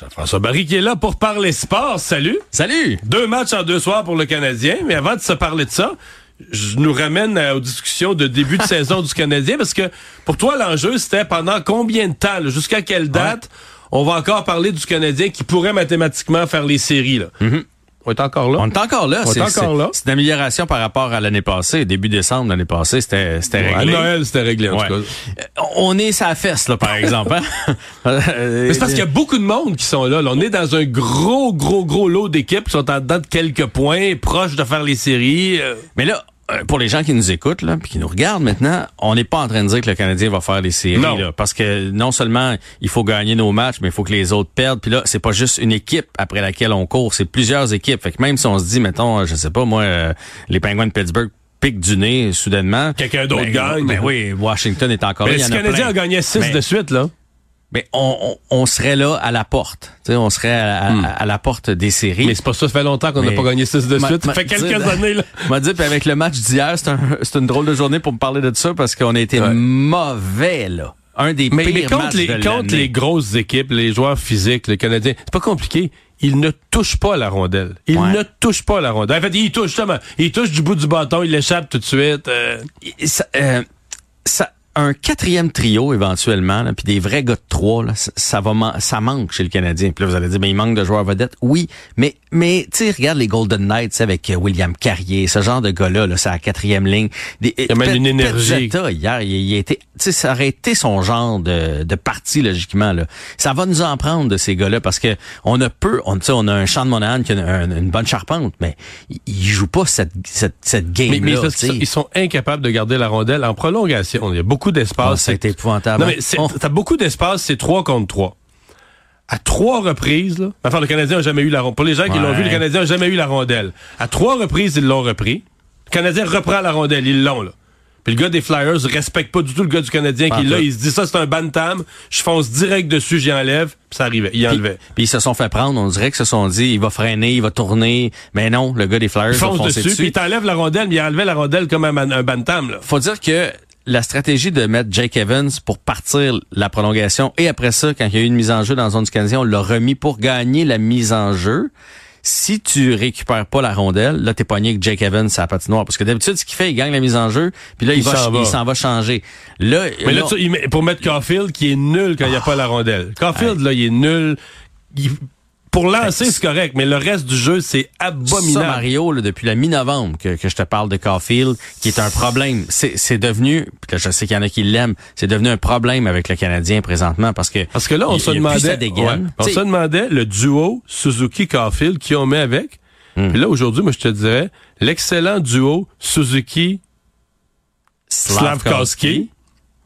Jean-François Barry qui est là pour parler sport. Salut. Salut. Deux matchs en deux soirs pour le Canadien. Mais avant de se parler de ça, je nous ramène aux discussions de début de saison du Canadien parce que pour toi, l'enjeu, c'était pendant combien de temps, jusqu'à quelle date on va encore parler du Canadien qui pourrait mathématiquement faire les séries. Là? Mm-hmm. On est encore là. On est encore là. On est encore là. C'est une amélioration par rapport à l'année passée. Début décembre l'année passée, c'était c'était À réglé. Noël, c'était réglé en Ouais. tout cas. Euh, On est sa fesse là, par exemple. hein? C'est parce qu'il y a beaucoup de monde qui sont là. là. On est dans un gros, gros, gros lot d'équipes qui sont en dedans de quelques points, proches de faire les séries. euh. Mais là, pour les gens qui nous écoutent là, puis qui nous regardent maintenant, on n'est pas en train de dire que le Canadien va faire les séries. Non. Là, parce que non seulement il faut gagner nos matchs, mais il faut que les autres perdent. Puis là, c'est pas juste une équipe après laquelle on court, c'est plusieurs équipes. Fait que même si on se dit, mettons, je sais pas moi, euh, les Penguins de Pittsburgh piquent du nez soudainement. Quelqu'un d'autre ben, gagne. Ben oui, Washington est encore Mais là. si le Canadien a gagné 6 Mais- de suite, là. Mais on, on, on serait là à la porte. Tu sais, on serait à, à- à la porte des séries. Hmm. Mais c'est pas ça, ça fait longtemps qu'on n'a pas gagné 6 de suite. Ça fait quelques dire- années, là. m'a dit, puis avec le match d'hier, c'est un, c'est une drôle de journée pour me parler de ça parce qu'on a été Ouais. mauvais, là. Un des Mais, pires mais contre, matchs les, de contre l'année. les grosses équipes, les joueurs physiques, les Canadiens, c'est pas compliqué. Ils ne touchent pas la rondelle. Ils Ouais. ne touchent pas la rondelle. En fait, ils touchent justement. Ils touchent du bout du bâton, ils l'échappent tout de suite. euh. Ça, euh, ça- un quatrième trio éventuellement, puis des vrais gars de trois, là, ça, ça va man- ça manque chez le Canadien. Puis là, vous allez dire, mais il manque de joueurs vedettes. Oui, mais mais tu sais, regarde les Golden Knights avec euh, William Carrier, ce genre de gars-là, là, c'est à la quatrième ligne. Des, y a même une énergie. Hier, il, il a été, tu sais, ça aurait été son genre de, de partie logiquement là. Ça va nous en prendre de ces gars-là parce que on a peu, on, on a un champ de Monahan qui a une, une bonne charpente, mais il, il joue pas cette cette cette game Mais, ils sont incapables de garder la rondelle en prolongation. Il y a beaucoup d'espace. Ah, été épouvantable. Non, mais c'est- Oh. t'as beaucoup d'espace, c'est 3 contre 3. À trois reprises, là, enfin, le Canadien n'a jamais eu la rondelle. Pour les gens qui l'ont vu, le Canadien n'a jamais eu la rondelle. À trois reprises, ils l'ont repris. Le Canadien reprend la rondelle, ils l'ont, là. Puis le gars des Flyers respecte pas du tout le gars du Canadien qui est là. Il se dit ça, c'est un bantam. Je fonce direct dessus, j'y enlève. Puis ça arrivait. Il enlevait. puis ils se sont fait prendre, on dirait qu'ils se sont dit, il va freiner, il va tourner. Mais non, le gars des Flyers Il va fonce foncer dessus, dessus. puis il t'enlève la rondelle, mais il enlevait la rondelle comme un, un bantam, là. Faut dire que la stratégie de mettre Jake Evans pour partir la prolongation et après ça, quand il y a eu une mise en jeu dans la zone du Canadien, on l'a remis pour gagner la mise en jeu. Si tu récupères pas la rondelle, là t'es pogné avec Jake Evans à la patinoire parce que d'habitude ce qu'il fait, il gagne la mise en jeu, puis là il, va s'en va. changer. Là, Mais là, tu- pour mettre Caulfield, qui est nul quand il n'y a pas la rondelle. Caulfield, là, il est nul. Il- pour lancer, c'est correct, mais le reste du jeu, c'est ça, abominable. Mario, là, depuis la mi-novembre que, que je te parle de Caulfield, qui est un problème. C'est c'est devenu, puis là, je sais qu'il y en a qui l'aiment, c'est devenu un problème avec le Canadien présentement parce que Parce que là, on il- se demandait, ouais, on se demandait le duo Suzuki-Caulfield qui on met avec. Hmm. Puis là, aujourd'hui, moi, je te dirais, l'excellent duo Suzuki Slavkowski.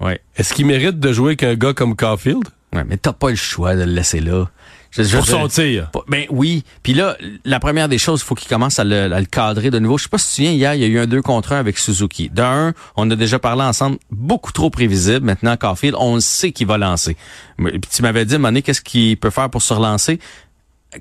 Ouais. Est-ce qu'il mérite de jouer avec un gars comme Caulfield? ouais, mais t'as pas le choix de le laisser là. Je- je- Pour je- son tir. Pas- Ben oui. Puis là, la première des choses, il faut qu'il commence à le, à le cadrer de nouveau. Je sais pas si tu te souviens, hier, il y a eu un 2 contre 1 avec Suzuki. D'un, on a déjà parlé ensemble, beaucoup trop prévisible. Maintenant, Caulfield, on le sait qu'il va lancer. Puis tu m'avais dit, Monet, qu'est-ce qu'il peut faire pour se relancer?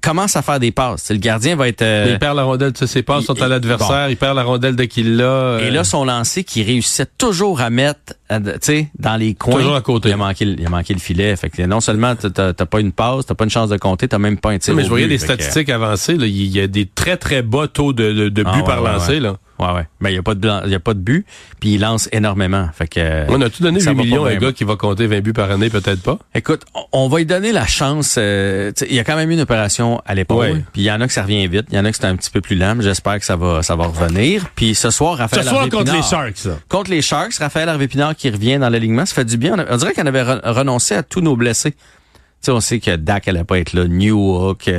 Commence à faire des passes. Le gardien va être... euh, il perd la rondelle de ses passes, sont à l'adversaire, il perd la rondelle dès qu'il l'a. Et euh, là, son lancer qui réussissait toujours à mettre, tu sais, dans les coins. Toujours à côté. Il a manqué, le- il a manqué le filet. Fait que non seulement t'as- pas une passe, t'as pas une chance de compter, t'as même pas un tir. mais je voyais des que, statistiques avancées. là. Il y a des très, très bas taux de, de, de buts Ah, ouais, par ouais, lancé. ouais. Là. Ouais, ouais. Mais il y a pas de y a pas de but, puis il lance énormément. Fait que On a-tu donné ça 8 va pas millions à un gars qui va compter 20 buts par année? Peut-être pas. Écoute, on- on va lui donner la chance. euh, il y a quand même eu une opération à l'épaule. Puis il y en a que ça revient vite, il y en a que c'est un petit peu plus lent. mais J'espère que ça va, ça va revenir. Puis ce soir, Ce Raphaël soir Harvey contre les Sharks. là. Contre les Sharks, Raphaël Harvey Pinard qui revient dans l'alignement, ça fait du bien. On, a- on dirait qu'on avait re- renoncé à tous nos blessés. Sais, on sait que Dak allait pas être là, Newhook,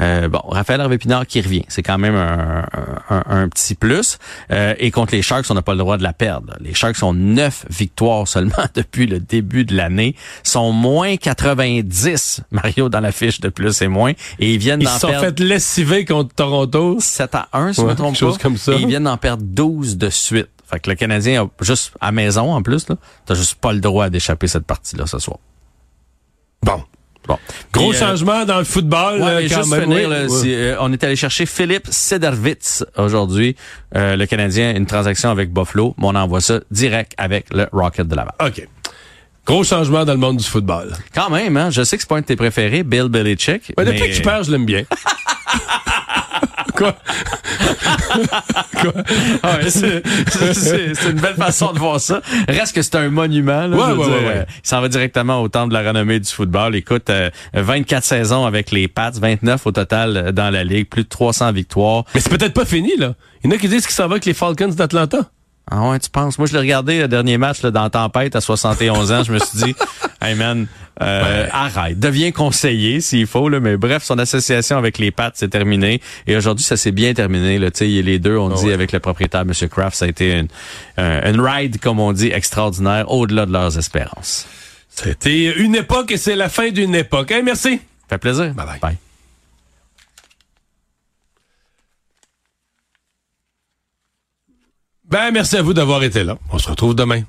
euh, bon, Raphaël Harvey Pinard qui revient, c'est quand même un, un, un petit plus. Euh, et contre les Sharks, on n'a pas le droit de la perdre. Les Sharks ont neuf victoires seulement depuis le début de l'année, sont moins 90 Mario dans la fiche de plus et moins, et ils viennent Ils d'en se sont perdre fait lessiver contre Toronto. 7 à 1, si je Ouais, me trompe chose pas. comme ça. Et ils viennent d'en perdre 12 de suite. Fait que le Canadien a juste à maison en plus, là, t'as juste pas le droit d'échapper cette partie-là ce soir. Bon. Bon. Gros euh, changement dans le football. Ouais, euh, quand juste même. finir, Oui, là, oui. c'est, euh, on est allé chercher Philippe Sedervitz aujourd'hui, euh, le Canadien, une transaction avec Buffalo, mais on envoie ça direct avec le Rocket de Laval. OK. Gros changement dans le monde du football. Quand même, hein, je sais que c'est pas un de tes préférés, Bill Belichick. Ouais, depuis mais- qu'il perd, je l'aime bien. Quoi? Quoi? Ah ouais, c'est, une belle façon de voir ça. Reste que c'est un monument. Là, Ouais, ouais, dire, euh, il s'en va directement au temple de la renommée du football. Écoute, euh, 24 saisons avec les Pats, 29 au total euh, dans la ligue, plus de 300 victoires. Mais c'est peut-être pas fini, là. Il y en a qui disent qu'il s'en va avec les Falcons d'Atlanta. Ah ouais, tu penses? Moi, je l'ai regardé le dernier match là, dans Tempête à 71 ans. Je me suis dit, hey man, euh, arrête, deviens conseiller s'il faut. Là, mais bref, son association avec les Pats, c'est terminé. Et aujourd'hui, ça s'est bien terminé. Là, Tu sais, les deux, on dit ouais. avec le propriétaire, M. Kraft, ça a été une, un- une ride, comme on dit, extraordinaire, au-delà de leurs espérances. C'était une époque et c'est la fin d'une époque. Hey, merci. Fait plaisir. Bye bye. Bye. Ben, merci à vous d'avoir été là. On se retrouve demain.